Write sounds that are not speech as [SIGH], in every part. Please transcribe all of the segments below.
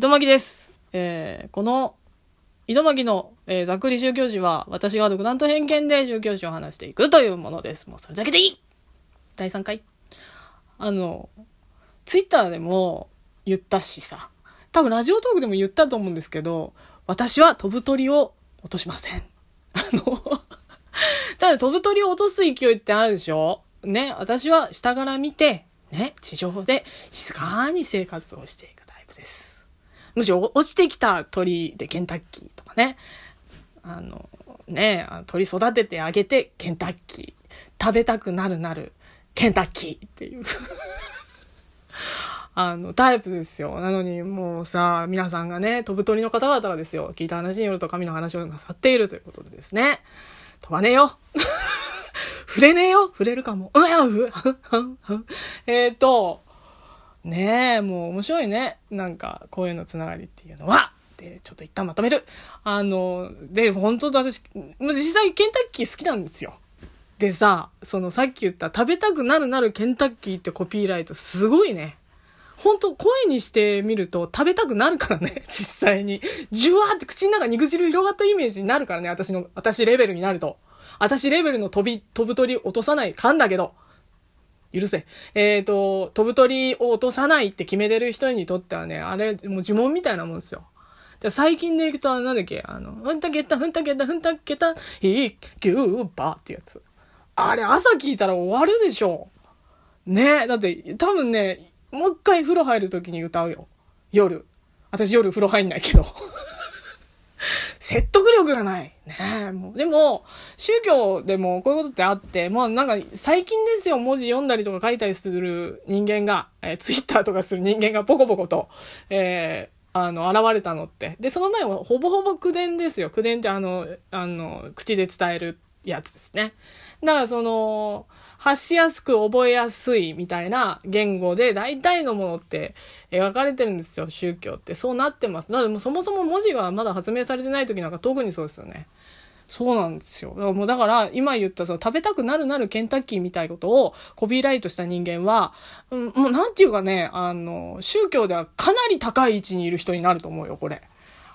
糸巻です。えー、この、糸巻の、えー、ざっくり宗教史は、私が独断と偏見で宗教史を話していくというものです。もうそれだけでいい第3回。あの、ツイッターでも言ったしさ、多分ラジオトークでも言ったと思うんですけど、私は飛ぶ鳥を落としません。あのただ飛ぶ鳥を落とす勢いってあるでしょ？ね、私は下から見て、ね、地上で静かに生活をしていくタイプです。むしろ落ちてきた鳥でケンタッキーとかね、あの、ね、鳥育ててあげてケンタッキー、食べたくなるなる。ケンタッキーっていう。[LAUGHS] あの、タイプですよ。なのに、もうさ、皆さんがね、飛ぶ鳥の方々がですよ、聞いた話によると神の話をなさっているということでですね、飛ばねえよ。[LAUGHS] 触れねえよ。触れるかも。うんやふえっと、ねえ、もう面白いね。なんか、こういうのつながりっていうのは。で、ちょっと一旦まとめる。あの、で、本当私、実際ケンタッキー好きなんですよ。でさ、そのさっき言った食べたくなるなるケンタッキーってコピーライトすごいね。ほんと声にしてみると食べたくなるからね、[LAUGHS] 実際に。ジュワーって口の中肉汁広がったイメージになるからね、私の、私レベルになると。私レベルの飛び、飛ぶ鳥落とさないかんだけど。許せ。えっ、ー、と、飛ぶ鳥を落とさないって決めてる人にとってはね、あれ、もう呪文みたいなもんですよ。じゃ最近でいくと、なんだっけ、あの、ふんたけた、ふんたけた、ふんたけた、ひー、きゅー、ばってやつ。あれ、朝聞いたら終わるでしょ。ねだって、多分ね、もう一回風呂入るときに歌うよ。夜。私夜風呂入んないけど。[LAUGHS] 説得力がない。ね、もう。でも、宗教でもこういうことってあって、もうなんか最近ですよ、文字読んだりとか書いたりする人間が、えー、ツイッターとかする人間がポコポコと、えー、あの、現れたのって。で、その前はほぼほぼ口伝ですよ。口伝ってあの、あの、口で伝えるやつですね。だからその、発しやすく覚えやすいみたいな言語で大体のものって描かれてるんですよ、宗教って。そうなってます。なのでもそもそも文字がまだ発明されてない時なんか特にそうですよね。そうなんですよ。だからもうだから、今言ったその食べたくなるなるケンタッキーみたいなことをコピーライトした人間は、うん、もうなんていうかね、あの、宗教ではかなり高い位置にいる人になると思うよ、これ。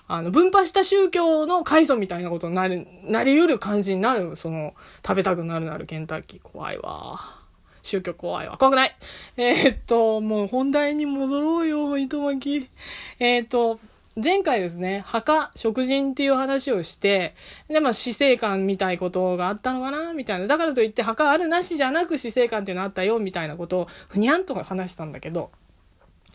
あの、分派した宗教の階層みたいなことになる、なり得る感じになる、その、食べたくなるなるケンタッキー。怖いわ。宗教怖いわ。怖くない？えー、っと、もう本題に戻ろうよ、糸巻き。えー、っと、前回ですね、墓、食人っていう話をして、で、まあ、死生観みたいことがあったのかな？みたいな。だからといって、墓あるなしじゃなく死生観っていうのあったよ、みたいなことを、ふにゃんとか話したんだけど、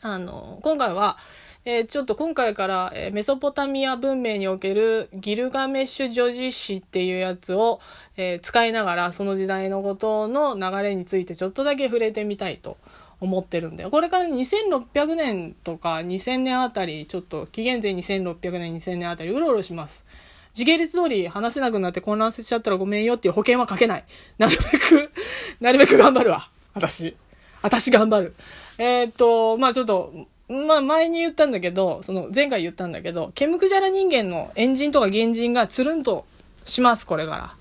あの、今回は、えー、ちょっと今回から、えー、メソポタミア文明におけるギルガメッシュ女子史っていうやつを、えー、使いながらその時代のことの流れについてちょっとだけ触れてみたいと思ってるんで、これから2600年とか2000年あたり、ちょっと紀元前2600年、2000年あたりうろうろします。時系列通り話せなくなって混乱しちゃったらごめんよっていう保険はかけない。なるべくなるべく頑張るわ。私。私頑張る。えー、っと、まあちょっと、まあ前に言ったんだけど、その前回言ったんだけど、ケムクジャラ人間のエンジンとか原人がつるんとします、これから。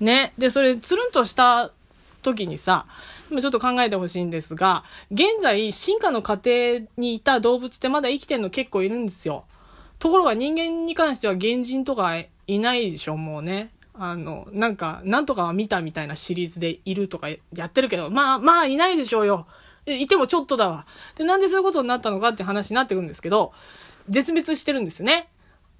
ね。で、それつるんとした時にさ、ちょっと考えてほしいんですが、現在進化の過程にいた動物ってまだ生きてんの結構いるんですよ。ところが人間に関しては原人とかいないでしょ、もうね。あの、なんか、なんとかは見たみたいなシリーズでいるとかやってるけど、まあ、まあ、いないでしょうよ。いてもちょっとだわ。で、なんでそういうことになったのかって話になってくるんですけど、絶滅してるんですね。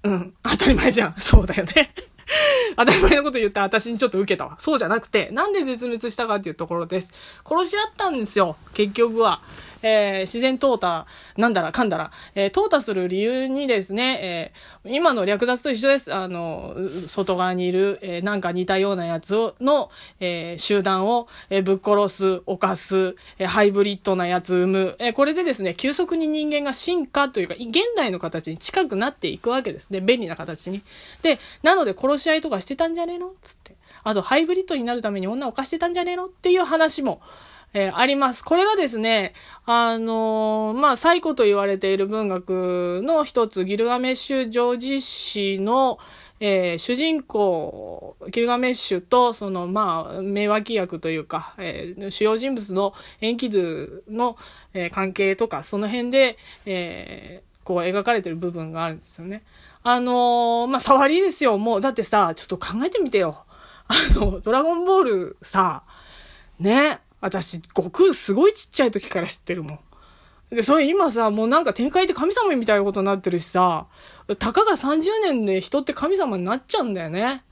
うん。当たり前じゃん。[LAUGHS] そうだよね。[LAUGHS] 当たり前のこと言った私にちょっと受けたわ。そうじゃなくて、なんで絶滅したかっていうところです。殺し合ったんですよ。結局は。えー、自然淘汰、なんだらかんだら、えー、淘汰する理由にですね、えー、今の略奪と一緒です。あの、外側にいる、えー、なんか似たようなやつをの、えー、集団を、えー、ぶっ殺す、犯す、えー、ハイブリッドなやつ生む。えー、これでですね、急速に人間が進化というか、現代の形に近くなっていくわけですね。便利な形に。で、なので殺し合いとかしてたんじゃねえのつって。あと、ハイブリッドになるために女を犯してたんじゃねえのっていう話も、えー、あります。これがですね、あのー、まあ、最古と言われている文学の一つ、ギルガメッシュジョージ史の、えー、主人公、ギルガメッシュと、その、まあ、名脇役というか、えー、主要人物のエンキドゥの、えー、関係とか、その辺で、えー、こう描かれてる部分があるんですよね。あの、まあ、触りですよ。もう、だってさ、ちょっと考えてみてよ。あの、ドラゴンボールさ、ね、私、悟空すごいちっちゃい時から知ってるもん。で、それ今さ、もうなんか展開って神様みたいなことになってるしさ、たかが30年で人って神様になっちゃうんだよね。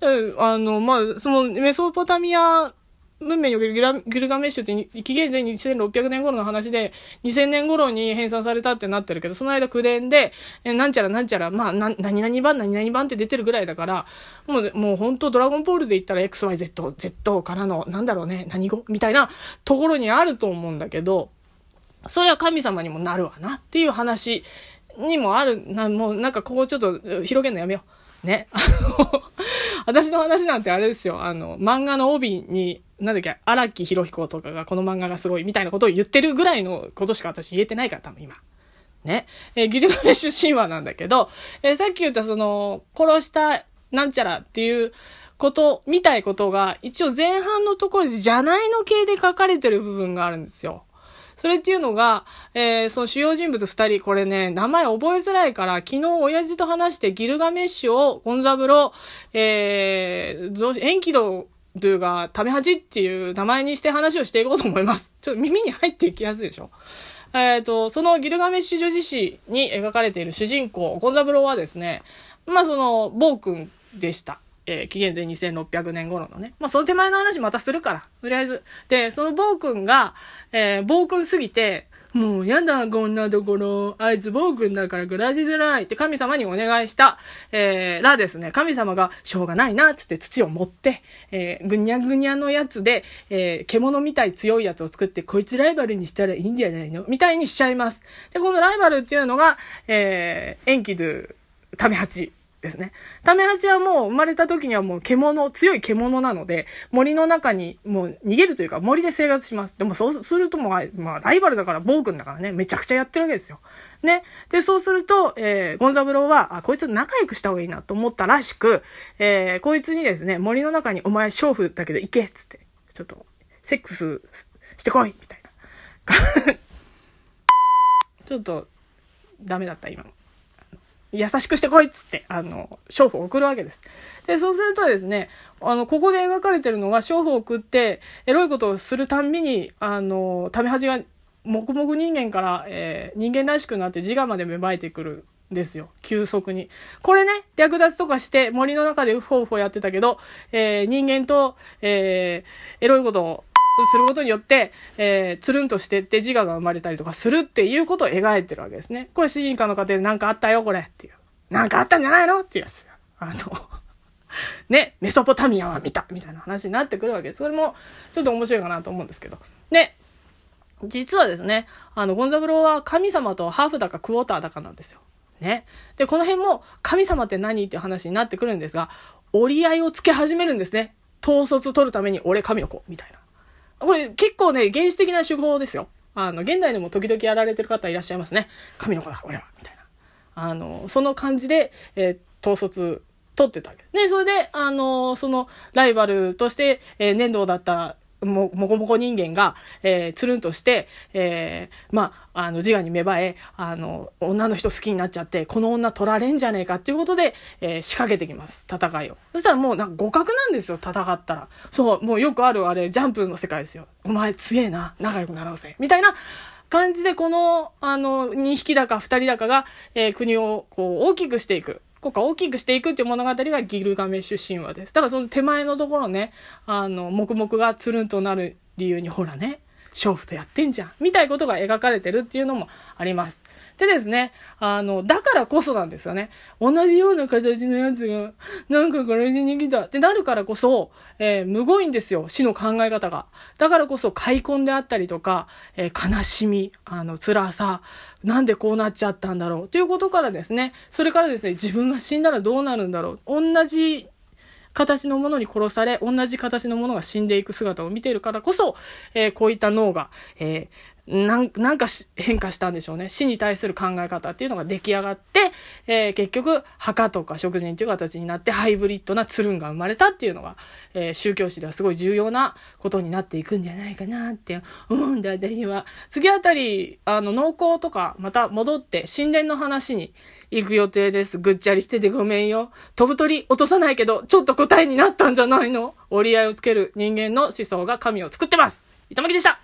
あの、まあ、そのメソポタミア文明におけるギラギルガメッシュって紀元前2600年頃の話で、2000年頃に編纂されたってなってるけど、その間口伝で、えなんちゃらなんちゃら、まあ、な、何々版何々版って出てるぐらいだから、もう、もう本当ドラゴンボールで言ったら XYZ、Z からの、なんだろうね、何語？みたいなところにあると思うんだけど、それは神様にもなるわなっていう話にもある、な、もうなんかここちょっと広げるのやめよう。ね。私の話なんてあれですよ。あの、漫画の帯に、なんだっけ、荒木博彦とかがこの漫画がすごいみたいなことを言ってるぐらいのことしか私言えてないから、多分今。ね。えー、ギルガメッシュ神話なんだけど、えー、さっき言ったその、殺したなんちゃらっていうこと、みたいことが、一応前半のところでじゃないの系で書かれてる部分があるんですよ。それっていうのが、えー、その主要人物二人、これね、名前覚えづらいから、昨日親父と話してギルガメッシュを、ゴンザブロ、えー、延期道というか、タメハチっていう名前にして話をしていこうと思います。[LAUGHS] ちょっと耳に入っていきやすいでしょ？えっ、ー、と、そのギルガメッシュ女子誌に描かれている主人公、ゴンザブロはですね、まあその、暴君でした。えー、紀元前2600年頃のね。まあ、その手前の話またするから。とりあえず。で、その暴君が、えー、暴君すぎて、もうやだ、こんなところ。あいつ暴君だから暮らしづらいって神様にお願いした、えー、らですね、神様がしょうがないな、つって土を持って、えー、ぐにゃぐにゃのやつで、えー、獣みたい強いやつを作って、こいつライバルにしたらいいんじゃないの？みたいにしちゃいます。で、このライバルっていうのが、えー、エンキドゥ、タメハチですね。タメハチはもう生まれた時にはもう獣、強い獣なので、森の中にもう逃げるというか森で生活します。でもそうするともう、まあライバルだから暴君だからね、めちゃくちゃやってるわけですよ。ね。で、そうすると、えー、ゴンザブローは、あ、こいつ仲良くした方がいいなと思ったらしく、えー、こいつにですね、森の中にお前娼婦だけど行けっつって、ちょっと、セックスしてこいみたいな。[LAUGHS] ちょっと、ダメだった、今の。優しくしてこいっつって、あの、娼婦を送るわけです。で、そうするとですね、あの、ここで描かれてるのが、娼婦を送って、エロいことをするたんびに、あの、ためはじが、黙々人間から、えー、人間らしくなって自我まで芽生えてくるんですよ。急速に。これね、略奪とかして森の中でウホウホやってたけど、えー、人間と、えー、エロいことをすることによって、えー、つるんとしてって自我が生まれたりとかするっていうことを描いてるわけですね。これ主人公の家庭で何かあったよ、これっていう。何かあったんじゃないのっていうやつ。あの [LAUGHS] ね、メソポタミアは見たみたいな話になってくるわけです。それもちょっと面白いかなと思うんですけど。で、実はですね、あの、ゴンザブローは神様とハーフだかクォーターだかなんですよ。ね。で、この辺も神様って何っていう話になってくるんですが、折り合いをつけ始めるんですね。統率取るために俺神の子みたいな。これ結構ね、原始的な手法ですよ。あの、現代でも時々やられてる方いらっしゃいますね。神の子だ、俺は、みたいな。あの、その感じで、えー、統率取ってたわけで、それで、あの、その、ライバルとして、えー、粘土だったも、もこもこ人間が、えー、つるんとして、えー、まあ、あの、自我に芽生え、あの、女の人好きになっちゃって、この女取られんじゃねえかっていうことで、えー、仕掛けてきます。戦いを。そしたらもう、なんか互角なんですよ、戦ったら。そう、もうよくある、あれ、ジャンプの世界ですよ。お前強えな、仲良くなろうぜ。みたいな感じで、この、あの、2匹だか2人だかが、えー、国を、こう、大きくしていく。国家を大きくしていくっていう物語がギルガメッシュ神話です。だからその手前のところね、あの、黙々がつるんとなる理由に、ほらね、娼婦とやってんじゃん。みたいなことが描かれてるっていうのもあります。でですね、あの、だからこそなんですよね。同じような形のやつが、なんかからしに来たってなるからこそ、えー、むごいんですよ、死の考え方が。だからこそ、開墾であったりとか、えー、悲しみ、あの、辛さ、なんでこうなっちゃったんだろうということからですね、それからですね、自分が死んだらどうなるんだろう。同じ形のものに殺され、同じ形のものが死んでいく姿を見ているからこそ、えー、こういった脳が、えー、なんなんか変化したんでしょうね。死に対する考え方っていうのが出来上がって、えー、結局、墓とか食人という形になってハイブリッドなツルンが生まれたっていうのが、えー、宗教史ではすごい重要なことになっていくんじゃないかなって思うんだ、私は。次あたり、あの、農耕とか、また戻って神殿の話に行く予定です。ぐっちゃりしててごめんよ。飛ぶ鳥落とさないけど、ちょっと答えになったんじゃないの？折り合いをつける人間の思想が神を作ってます。糸巻でした